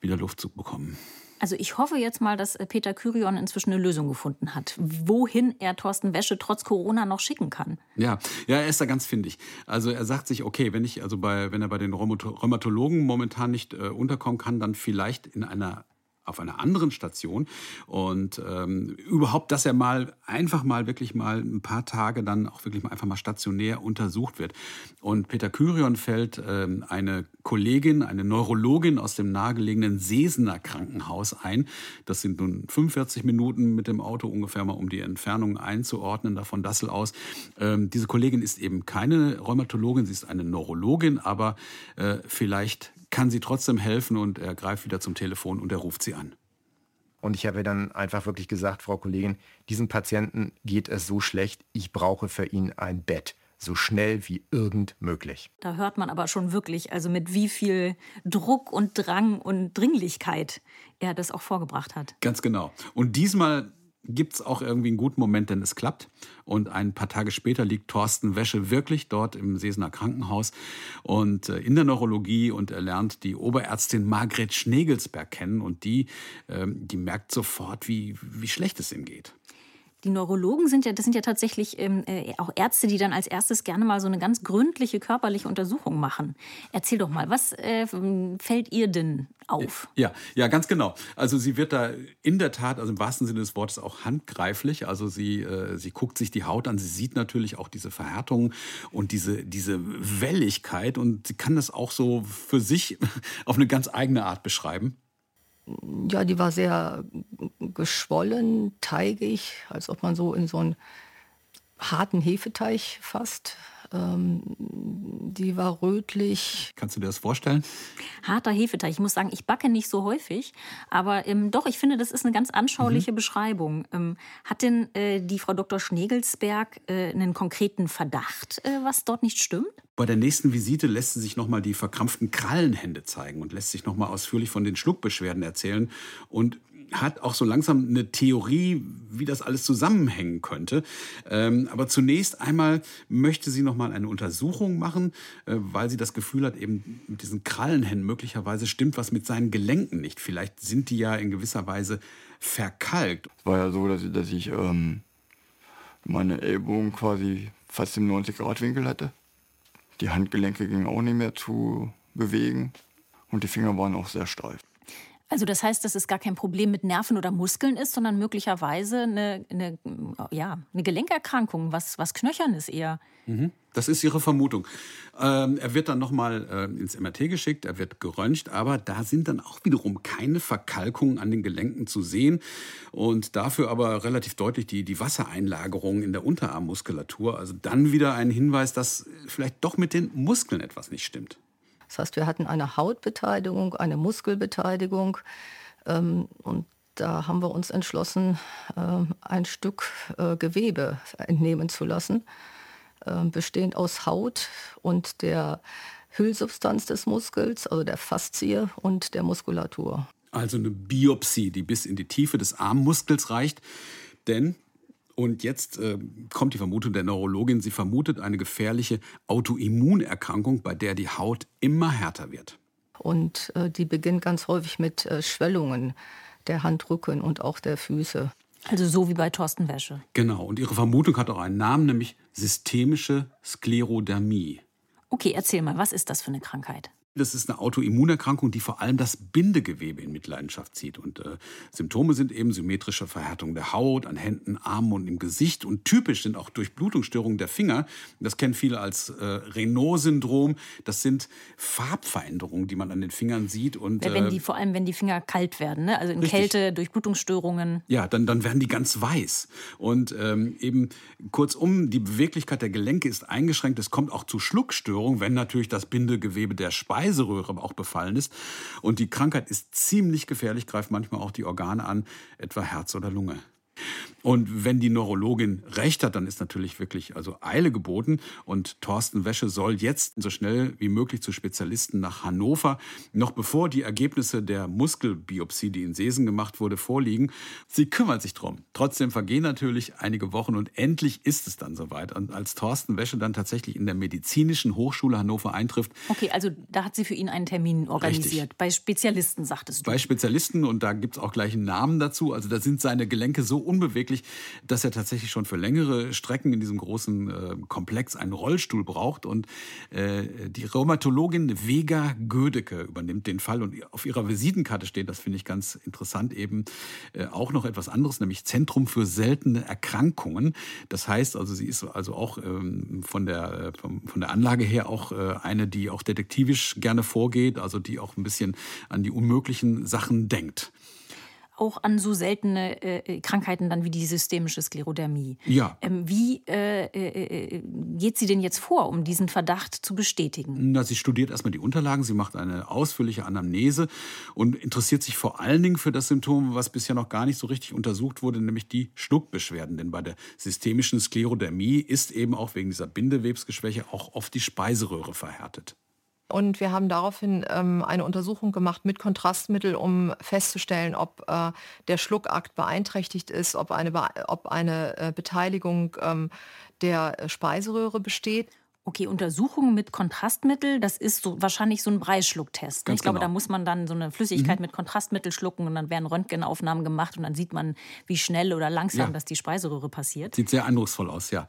wieder Luft zu bekommen. Also ich hoffe jetzt mal, dass Peter Kyrion inzwischen eine Lösung gefunden hat, wohin er Thorsten Wäsche trotz Corona noch schicken kann. Ja, ja, er ist da ganz findig. Also er sagt sich, okay, wenn ich also bei, wenn er bei den Rheumatologen momentan nicht äh, unterkommen kann, dann vielleicht in einer auf einer anderen Station und ähm, überhaupt, dass er mal einfach mal wirklich mal ein paar Tage dann auch wirklich mal einfach mal stationär untersucht wird. Und Peter Kyrion fällt ähm, eine Kollegin, eine Neurologin aus dem nahegelegenen Sesener Krankenhaus ein. Das sind nun 45 Minuten mit dem Auto ungefähr mal, um die Entfernung einzuordnen, da von Dassel aus. Ähm, diese Kollegin ist eben keine Rheumatologin, sie ist eine Neurologin, aber äh, vielleicht kann sie trotzdem helfen und er greift wieder zum Telefon und er ruft sie an. Und ich habe dann einfach wirklich gesagt, Frau Kollegin, diesem Patienten geht es so schlecht, ich brauche für ihn ein Bett. So schnell wie irgend möglich. Da hört man aber schon wirklich, also mit wie viel Druck und Drang und Dringlichkeit er das auch vorgebracht hat. Ganz genau. Und diesmal gibt es auch irgendwie einen guten Moment, denn es klappt. Und ein paar Tage später liegt Thorsten Wäsche wirklich dort im Sesener Krankenhaus und äh, in der Neurologie und er lernt die Oberärztin Margret Schnegelsberg kennen und die, ähm, die merkt sofort, wie, wie schlecht es ihm geht. Die Neurologen sind ja, das sind ja tatsächlich ähm, äh, auch Ärzte, die dann als erstes gerne mal so eine ganz gründliche körperliche Untersuchung machen. Erzähl doch mal, was äh, fällt ihr denn auf? Ja, ja, ganz genau. Also sie wird da in der Tat, also im wahrsten Sinne des Wortes auch handgreiflich. Also sie, äh, sie guckt sich die Haut an, sie sieht natürlich auch diese Verhärtung und diese, diese Welligkeit und sie kann das auch so für sich auf eine ganz eigene Art beschreiben ja, die war sehr geschwollen, teigig, als ob man so in so einen harten Hefeteig fasst. Ähm, die war rötlich. Kannst du dir das vorstellen? Harter Hefeteig. Ich muss sagen, ich backe nicht so häufig, aber ähm, doch, ich finde, das ist eine ganz anschauliche mhm. Beschreibung. Ähm, hat denn äh, die Frau Dr. Schnegelsberg äh, einen konkreten Verdacht, äh, was dort nicht stimmt? Bei der nächsten Visite lässt sie sich nochmal die verkrampften Krallenhände zeigen und lässt sich nochmal ausführlich von den Schluckbeschwerden erzählen. Und hat auch so langsam eine Theorie, wie das alles zusammenhängen könnte. Ähm, aber zunächst einmal möchte sie noch mal eine Untersuchung machen, äh, weil sie das Gefühl hat, eben mit diesen Krallenhänden möglicherweise stimmt was mit seinen Gelenken nicht. Vielleicht sind die ja in gewisser Weise verkalkt. Es war ja so, dass ich, dass ich ähm, meine Ellbogen quasi fast im 90-Grad-Winkel hatte. Die Handgelenke gingen auch nicht mehr zu bewegen und die Finger waren auch sehr steif. Also das heißt, dass es gar kein Problem mit Nerven oder Muskeln ist, sondern möglicherweise eine, eine, ja, eine Gelenkerkrankung, was, was Knöchernes eher. Mhm. Das ist Ihre Vermutung. Ähm, er wird dann nochmal äh, ins MRT geschickt, er wird geröntgt, aber da sind dann auch wiederum keine Verkalkungen an den Gelenken zu sehen und dafür aber relativ deutlich die, die Wassereinlagerung in der Unterarmmuskulatur. Also dann wieder ein Hinweis, dass vielleicht doch mit den Muskeln etwas nicht stimmt. Das heißt, wir hatten eine Hautbeteiligung, eine Muskelbeteiligung ähm, und da haben wir uns entschlossen, äh, ein Stück äh, Gewebe entnehmen zu lassen, äh, bestehend aus Haut und der Hüllsubstanz des Muskels, also der Faszie und der Muskulatur. Also eine Biopsie, die bis in die Tiefe des Armmuskels reicht. Denn und jetzt äh, kommt die Vermutung der Neurologin, sie vermutet eine gefährliche Autoimmunerkrankung, bei der die Haut immer härter wird. Und äh, die beginnt ganz häufig mit äh, Schwellungen der Handrücken und auch der Füße. Also so wie bei Thorsten Wäsche. Genau, und ihre Vermutung hat auch einen Namen, nämlich systemische Sklerodermie. Okay, erzähl mal, was ist das für eine Krankheit? Das ist eine Autoimmunerkrankung, die vor allem das Bindegewebe in Mitleidenschaft zieht. Und äh, Symptome sind eben symmetrische Verhärtung der Haut an Händen, Armen und im Gesicht. Und typisch sind auch Durchblutungsstörungen der Finger. Das kennen viele als äh, Renault-Syndrom. Das sind Farbveränderungen, die man an den Fingern sieht. Und, ja, wenn die, vor allem, wenn die Finger kalt werden, ne? also in richtig. Kälte, Durchblutungsstörungen. Ja, dann, dann werden die ganz weiß. Und ähm, eben kurzum, die Beweglichkeit der Gelenke ist eingeschränkt. Es kommt auch zu Schluckstörungen, wenn natürlich das Bindegewebe der Speise Speiseröhre auch befallen ist. Und die Krankheit ist ziemlich gefährlich, greift manchmal auch die Organe an, etwa Herz oder Lunge. Und wenn die Neurologin recht hat, dann ist natürlich wirklich also Eile geboten. Und Thorsten Wäsche soll jetzt so schnell wie möglich zu Spezialisten nach Hannover, noch bevor die Ergebnisse der Muskelbiopsie, die in Sesen gemacht wurde, vorliegen. Sie kümmert sich drum. Trotzdem vergehen natürlich einige Wochen und endlich ist es dann soweit. Und als Thorsten Wäsche dann tatsächlich in der Medizinischen Hochschule Hannover eintrifft. Okay, also da hat sie für ihn einen Termin organisiert. Richtig. Bei Spezialisten, sagtest du. Bei Spezialisten und da gibt es auch gleich einen Namen dazu. Also da sind seine Gelenke so unbeweglich, dass er tatsächlich schon für längere Strecken in diesem großen äh, Komplex einen Rollstuhl braucht. Und äh, die Rheumatologin Vega Gödecke übernimmt den Fall. Und auf ihrer Visitenkarte steht, das finde ich ganz interessant, eben äh, auch noch etwas anderes, nämlich Zentrum für seltene Erkrankungen. Das heißt also, sie ist also auch ähm, von, der, von der Anlage her auch äh, eine, die auch detektivisch gerne vorgeht, also die auch ein bisschen an die unmöglichen Sachen denkt auch an so seltene äh, Krankheiten dann wie die systemische Sklerodermie. Ja. Ähm, wie äh, äh, äh, geht sie denn jetzt vor, um diesen Verdacht zu bestätigen? Na, sie studiert erstmal die Unterlagen, sie macht eine ausführliche Anamnese und interessiert sich vor allen Dingen für das Symptom, was bisher noch gar nicht so richtig untersucht wurde, nämlich die Schluckbeschwerden. Denn bei der systemischen Sklerodermie ist eben auch wegen dieser Bindewebsgeschwäche auch oft die Speiseröhre verhärtet. Und wir haben daraufhin ähm, eine Untersuchung gemacht mit Kontrastmittel, um festzustellen, ob äh, der Schluckakt beeinträchtigt ist, ob eine, ob eine äh, Beteiligung ähm, der Speiseröhre besteht. Okay, Untersuchungen mit Kontrastmittel, das ist so, wahrscheinlich so ein Breisschlucktest. Ne? ich glaube, genau. da muss man dann so eine Flüssigkeit mhm. mit Kontrastmittel schlucken und dann werden Röntgenaufnahmen gemacht und dann sieht man, wie schnell oder langsam ja. das die Speiseröhre passiert. Sieht sehr eindrucksvoll aus, ja.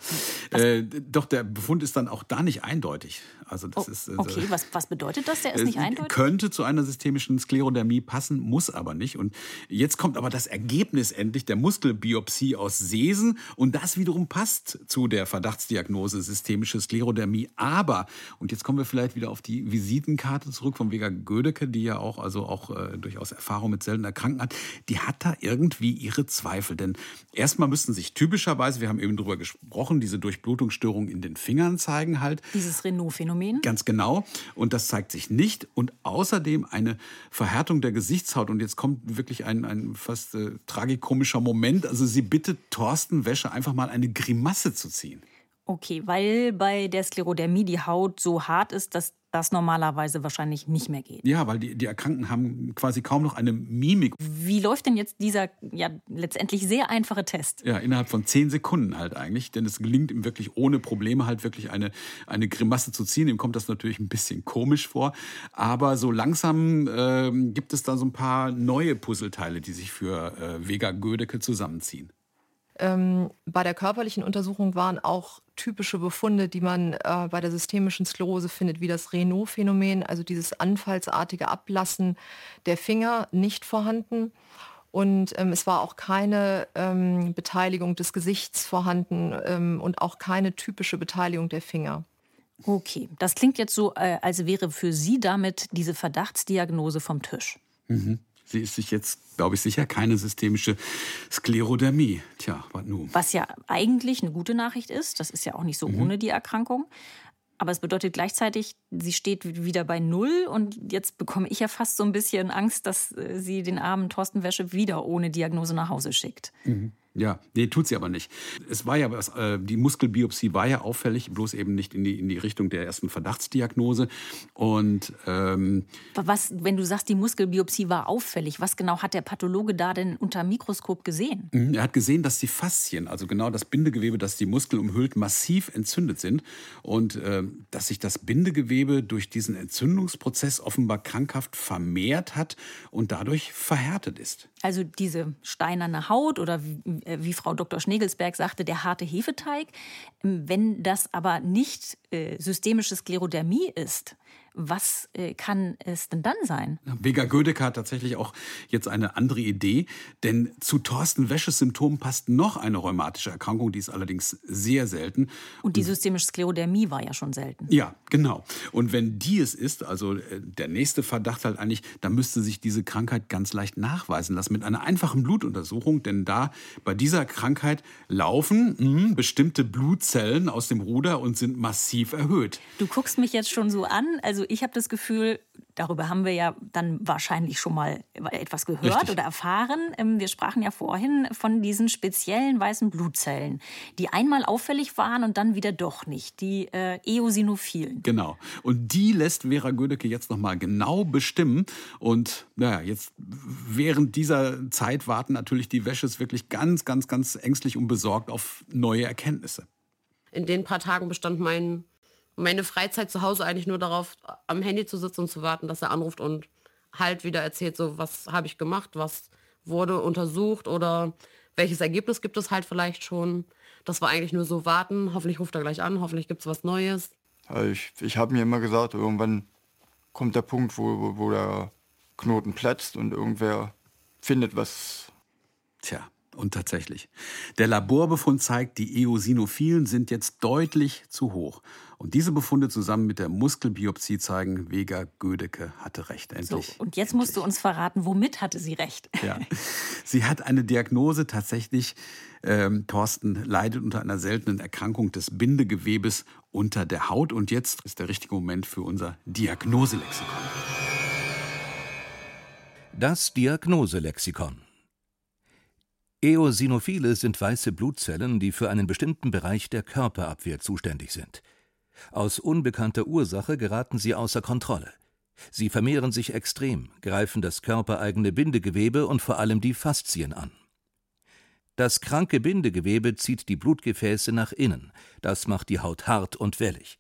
Äh, doch der Befund ist dann auch da nicht eindeutig. Also das oh, ist, äh, okay, was, was bedeutet das? Der ist nicht eindeutig? Könnte zu einer systemischen Sklerodermie passen, muss aber nicht. Und jetzt kommt aber das Ergebnis endlich der Muskelbiopsie aus Sesen und das wiederum passt zu der Verdachtsdiagnose systemische Sklerodermie Sklerodermie. Aber, und jetzt kommen wir vielleicht wieder auf die Visitenkarte zurück von Vega Gödecke, die ja auch, also auch äh, durchaus Erfahrung mit seltener Kranken hat. Die hat da irgendwie ihre Zweifel. Denn erstmal müssten sich typischerweise, wir haben eben drüber gesprochen, diese Durchblutungsstörungen in den Fingern zeigen halt. Dieses Renault-Phänomen. Ganz genau. Und das zeigt sich nicht. Und außerdem eine Verhärtung der Gesichtshaut. Und jetzt kommt wirklich ein, ein fast äh, tragikomischer Moment. Also sie bittet Thorsten Wäsche einfach mal eine Grimasse zu ziehen. Okay, weil bei der Sklerodermie die Haut so hart ist, dass das normalerweise wahrscheinlich nicht mehr geht. Ja, weil die, die Erkrankten haben quasi kaum noch eine Mimik. Wie läuft denn jetzt dieser ja letztendlich sehr einfache Test? Ja, innerhalb von zehn Sekunden halt eigentlich, denn es gelingt ihm wirklich ohne Probleme halt wirklich eine, eine Grimasse zu ziehen. Ihm kommt das natürlich ein bisschen komisch vor, aber so langsam äh, gibt es da so ein paar neue Puzzleteile, die sich für äh, Vega Gödecke zusammenziehen. Ähm, bei der körperlichen Untersuchung waren auch typische Befunde, die man äh, bei der systemischen Sklerose findet, wie das Renault-Phänomen, also dieses anfallsartige Ablassen der Finger, nicht vorhanden. Und ähm, es war auch keine ähm, Beteiligung des Gesichts vorhanden ähm, und auch keine typische Beteiligung der Finger. Okay, das klingt jetzt so, äh, als wäre für Sie damit diese Verdachtsdiagnose vom Tisch. Mhm. Sie ist sich jetzt, glaube ich, sicher keine systemische Sklerodermie. Tja, was nun? Was ja eigentlich eine gute Nachricht ist. Das ist ja auch nicht so mhm. ohne die Erkrankung. Aber es bedeutet gleichzeitig, sie steht wieder bei Null. Und jetzt bekomme ich ja fast so ein bisschen Angst, dass äh, sie den armen Thorsten Wäsche wieder ohne Diagnose nach Hause schickt. Mhm. Ja, nee, tut sie aber nicht. Es war ja was, äh, die Muskelbiopsie war ja auffällig, bloß eben nicht in die, in die Richtung der ersten Verdachtsdiagnose. Und ähm, was, wenn du sagst, die Muskelbiopsie war auffällig, was genau hat der Pathologe da denn unter Mikroskop gesehen? Mhm, er hat gesehen, dass die Faszien, also genau das Bindegewebe, das die Muskeln umhüllt, massiv entzündet sind und äh, dass sich das Bindegewebe durch diesen Entzündungsprozess offenbar krankhaft vermehrt hat und dadurch verhärtet ist. Also diese steinerne Haut oder wie Frau Dr. Schnegelsberg sagte, der harte Hefeteig. Ähm, wenn das aber nicht äh, systemische Sklerodermie ist, was äh, kann es denn dann sein? Vega Gödecke hat tatsächlich auch jetzt eine andere Idee, denn zu Thorsten Wäsches Symptomen passt noch eine rheumatische Erkrankung, die ist allerdings sehr selten. Und die systemische Sklerodermie war ja schon selten. Ja, genau. Und wenn die es ist, also äh, der nächste Verdacht halt eigentlich, dann müsste sich diese Krankheit ganz leicht nachweisen lassen mit einer einfachen Blutuntersuchung, denn da bei dieser Krankheit laufen mh, bestimmte Blutzellen aus dem Ruder und sind massiv erhöht. Du guckst mich jetzt schon so an, also ich habe das Gefühl, darüber haben wir ja dann wahrscheinlich schon mal etwas gehört Richtig. oder erfahren. Ähm, wir sprachen ja vorhin von diesen speziellen weißen Blutzellen, die einmal auffällig waren und dann wieder doch nicht, die äh, Eosinophilen. Genau. Und die lässt Vera Gödecke jetzt noch mal genau bestimmen. Und naja, jetzt während dieser Zeit warten natürlich die Wäsches wirklich ganz, ganz, ganz ängstlich und besorgt auf neue Erkenntnisse. In den paar Tagen bestand mein meine Freizeit zu Hause eigentlich nur darauf, am Handy zu sitzen und zu warten, dass er anruft und halt wieder erzählt, so was habe ich gemacht, was wurde untersucht oder welches Ergebnis gibt es halt vielleicht schon. Das war eigentlich nur so warten, hoffentlich ruft er gleich an, hoffentlich gibt es was Neues. Ich, ich habe mir immer gesagt, irgendwann kommt der Punkt, wo, wo, wo der Knoten platzt und irgendwer findet was. Tja, und tatsächlich. Der Laborbefund zeigt, die Eosinophilen sind jetzt deutlich zu hoch. Und diese Befunde zusammen mit der Muskelbiopsie zeigen, Vega Gödecke hatte recht. Endlich. So, und jetzt musst du uns verraten, womit hatte sie recht? Ja. Sie hat eine Diagnose tatsächlich. Ähm, Thorsten leidet unter einer seltenen Erkrankung des Bindegewebes unter der Haut. Und jetzt ist der richtige Moment für unser Diagnoselexikon. Das Diagnoselexikon. Eosinophile sind weiße Blutzellen, die für einen bestimmten Bereich der Körperabwehr zuständig sind. Aus unbekannter Ursache geraten sie außer Kontrolle. Sie vermehren sich extrem, greifen das körpereigene Bindegewebe und vor allem die Faszien an. Das kranke Bindegewebe zieht die Blutgefäße nach innen, das macht die Haut hart und wellig.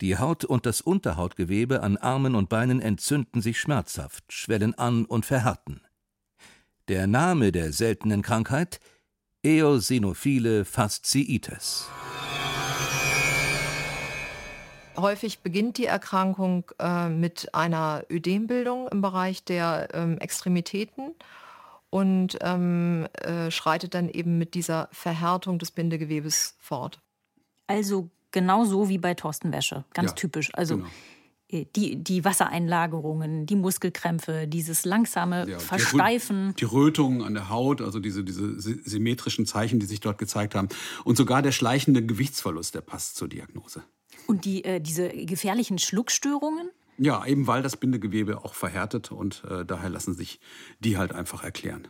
Die Haut und das Unterhautgewebe an Armen und Beinen entzünden sich schmerzhaft, schwellen an und verhärten. Der Name der seltenen Krankheit Eosinophile Fasziitis. Häufig beginnt die Erkrankung äh, mit einer Ödembildung im Bereich der ähm, Extremitäten und ähm, äh, schreitet dann eben mit dieser Verhärtung des Bindegewebes fort. Also genauso wie bei Thorsten Wäsche. Ganz Ja, typisch. Also genau. Äh, die, die Wassereinlagerungen, die Muskelkrämpfe, dieses langsame Ja, Versteifen. Die Rötungen an der Haut, also diese, diese sy- symmetrischen Zeichen, die sich dort gezeigt haben. Und sogar der schleichende Gewichtsverlust, der passt zur Diagnose. Und die, äh, diese gefährlichen Schluckstörungen. Ja, eben weil das Bindegewebe auch verhärtet und äh, daher lassen sich die halt einfach erklären.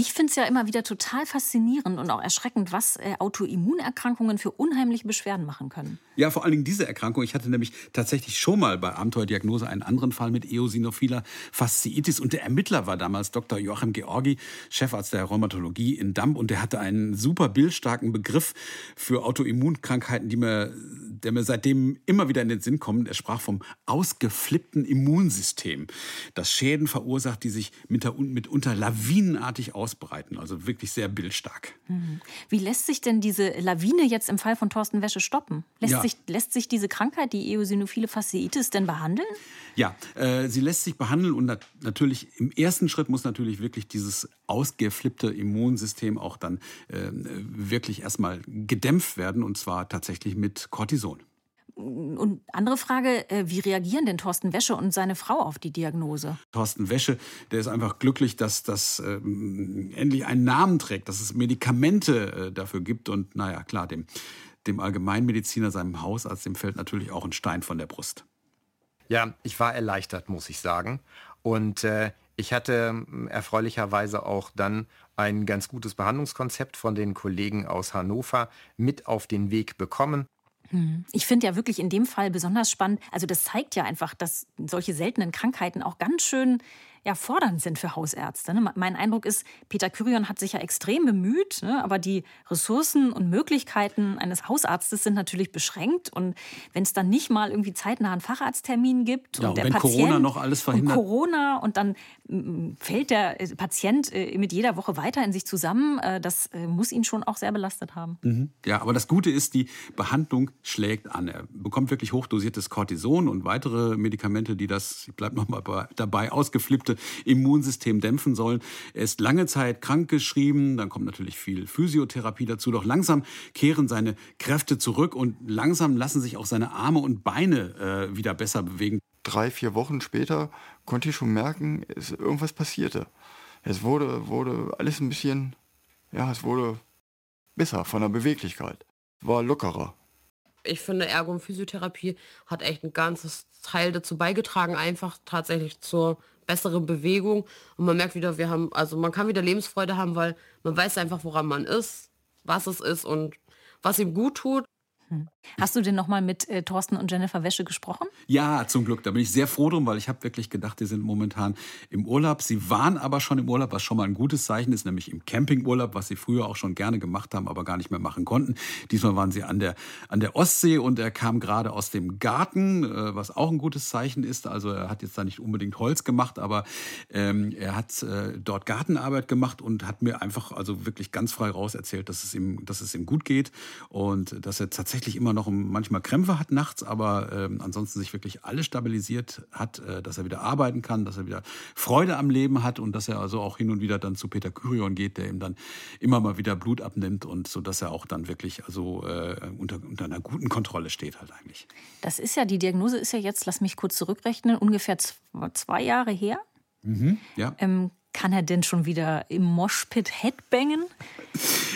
Ich finde es ja immer wieder total faszinierend und auch erschreckend, was äh, Autoimmunerkrankungen für unheimliche Beschwerden machen können. Ja, vor allen Dingen diese Erkrankung. Ich hatte nämlich tatsächlich schon mal bei Abenteuerdiagnose einen anderen Fall mit Eosinophiler Fasziitis und der Ermittler war damals Dr. Joachim Georgi, Chefarzt der Rheumatologie in Damp und der hatte einen super bildstarken Begriff für Autoimmunkrankheiten, die mir, der mir seitdem immer wieder in den Sinn kommen. Er sprach vom ausgeflippten Immunsystem, das Schäden verursacht, die sich mitunter, lawinenartig ausbreiten. Also wirklich sehr bildstark. Wie lässt sich denn diese Lawine jetzt im Fall von Thorsten Wäsche stoppen? Lässt, Ja. sich, lässt sich diese Krankheit, die Eosinophile Fasziitis, denn behandeln? Ja, äh, sie lässt sich behandeln und nat natürlich im ersten Schritt muss natürlich wirklich dieses ausgeflippte Immunsystem auch dann äh, wirklich erstmal gedämpft werden und zwar tatsächlich mit Cortison. Und andere Frage, äh, wie reagieren denn Thorsten Wäsche und seine Frau auf die Diagnose? Thorsten Wäsche, der ist einfach glücklich, dass das ähm, endlich einen Namen trägt, dass es Medikamente äh, dafür gibt und naja, klar, dem, dem Allgemeinmediziner, seinem Hausarzt, dem fällt natürlich auch ein Stein von der Brust. Ja, ich war erleichtert, muss ich sagen. Und äh, ich hatte ähm, erfreulicherweise auch dann ein ganz gutes Behandlungskonzept von den Kollegen aus Hannover mit auf den Weg bekommen. Ich finde ja wirklich in dem Fall besonders spannend, also das zeigt ja einfach, dass solche seltenen Krankheiten auch ganz schön ja, fordernd sind für Hausärzte. Ne? Mein Eindruck ist, Peter Kyrion hat sich ja extrem bemüht, ne? aber die Ressourcen und Möglichkeiten eines Hausarztes sind natürlich beschränkt. Und wenn es dann nicht mal irgendwie zeitnah einen Facharzttermin gibt Ja, und und der wenn Patient Corona noch alles verhindert. Und Corona und dann mm, fällt der äh, Patient äh, mit jeder Woche weiter in sich zusammen, äh, das muss ihn schon auch sehr belastet haben. Ja, aber das Gute ist, die Behandlung schlägt an. Er bekommt wirklich hochdosiertes Cortison und weitere Medikamente, die das, ich bleib noch mal bei- dabei, ausgeflippte Immunsystem dämpfen sollen. Er ist lange Zeit krankgeschrieben, dann kommt natürlich viel Physiotherapie dazu. Doch langsam kehren seine Kräfte zurück und langsam lassen sich auch seine Arme und Beine äh, wieder besser bewegen. Drei, vier Wochen später konnte ich schon merken, es, irgendwas passierte. Es wurde, wurde alles ein bisschen, ja, es wurde besser von der Beweglichkeit. War lockerer. Ich finde, Ergo- und Physiotherapie hat echt ein ganzes Teil dazu beigetragen, einfach tatsächlich zur besseren Bewegung. Und man merkt wieder, wir haben, also man kann wieder Lebensfreude haben, weil man weiß einfach, woran man ist, was es ist und was ihm gut tut. Hast du denn noch mal mit äh, Thorsten und Jennifer Wäsche gesprochen? Ja, zum Glück. Da bin ich sehr froh drum, weil ich habe wirklich gedacht, die sind momentan im Urlaub. Sie waren aber schon im Urlaub, was schon mal ein gutes Zeichen ist, nämlich im Campingurlaub, was sie früher auch schon gerne gemacht haben, aber gar nicht mehr machen konnten. Diesmal waren sie an der, an der Ostsee und er kam gerade aus dem Garten, äh, was auch ein gutes Zeichen ist. Also er hat jetzt da nicht unbedingt Holz gemacht, aber ähm, er hat äh, dort Gartenarbeit gemacht und hat mir einfach also wirklich ganz frei raus erzählt, dass es ihm, dass es ihm gut geht und dass er tatsächlich immer noch manchmal Krämpfe hat nachts, aber ähm, ansonsten sich wirklich alles stabilisiert hat, äh, dass er wieder arbeiten kann, dass er wieder Freude am Leben hat und dass er also auch hin und wieder dann zu Peter Kyrion geht, der ihm dann immer mal wieder Blut abnimmt und so, dass er auch dann wirklich also äh, unter, unter einer guten Kontrolle steht halt eigentlich. Das ist ja, die Diagnose ist ja jetzt, lass mich kurz zurückrechnen, ungefähr zwei Jahre her. Ja. Ähm, kann er denn schon wieder im Moshpit headbangen?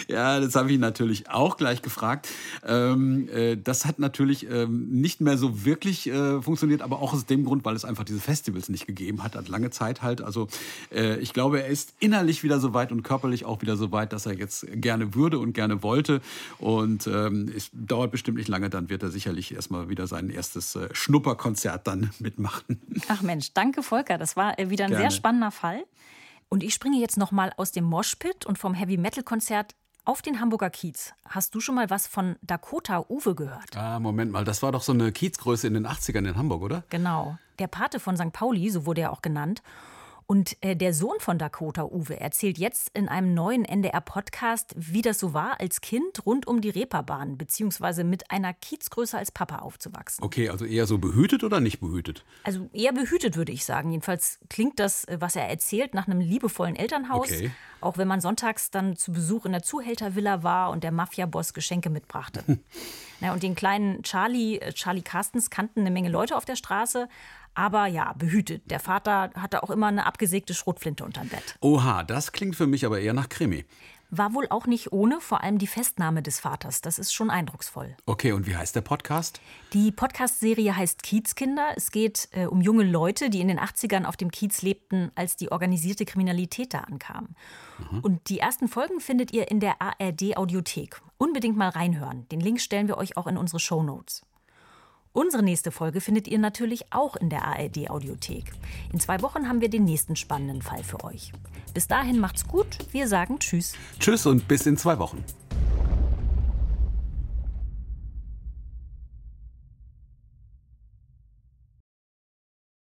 Ja, das habe ich natürlich auch gleich gefragt. Ähm, äh, das hat natürlich ähm, nicht mehr so wirklich äh, funktioniert, aber auch aus dem Grund, weil es einfach diese Festivals nicht gegeben hat, hat lange Zeit halt. Also äh, ich glaube, er ist innerlich wieder so weit und körperlich auch wieder so weit, dass er jetzt gerne würde und gerne wollte. Und ähm, es dauert bestimmt nicht lange, dann wird er sicherlich erstmal wieder sein erstes äh, Schnupperkonzert dann mitmachen. Ach Mensch, danke Volker, das war äh, wieder ein Gerne. sehr spannender Fall. Und ich springe jetzt noch mal aus dem Moshpit und vom Heavy Metal Konzert auf den Hamburger Kiez. Hast du schon mal was von Dakota Uwe gehört? Ah, Moment mal, das war doch so eine Kiezgröße in den 80ern in Hamburg, oder? Genau. Der Pate von St. Pauli, so wurde er auch genannt. Und äh, der Sohn von Dakota, Uwe, erzählt jetzt in einem neuen NDR-Podcast, wie das so war, als Kind rund um die Reeperbahn, beziehungsweise mit einer Kiezgröße als Papa aufzuwachsen. Okay, also eher so behütet oder nicht behütet? Also eher behütet, würde ich sagen. Jedenfalls klingt das, äh, was er erzählt, nach einem liebevollen Elternhaus. Okay. Auch wenn man sonntags dann zu Besuch in der Zuhältervilla war und der Mafiaboss Geschenke mitbrachte. Na, und den kleinen Charlie, äh, Charlie Carstens kannten eine Menge Leute auf der Straße. Aber ja, behütet. Der Vater hatte auch immer eine abgesägte Schrotflinte unterm Bett. Oha, das klingt für mich aber eher nach Krimi. War wohl auch nicht ohne, vor allem die Festnahme des Vaters. Das ist schon eindrucksvoll. Okay, und wie heißt der Podcast? Die Podcast-Serie heißt Kiezkinder. Es geht äh, um junge Leute, die in den 80ern auf dem Kiez lebten, als die organisierte Kriminalität da ankam. Mhm. Und die ersten Folgen findet ihr in der ARD-Audiothek. Unbedingt mal reinhören. Den Link stellen wir euch auch in unsere Show Notes. Unsere nächste Folge findet ihr natürlich auch in der ARD Audiothek. In zwei Wochen haben wir den nächsten spannenden Fall für euch. Bis dahin macht's gut. Wir sagen Tschüss. Tschüss und bis in zwei Wochen.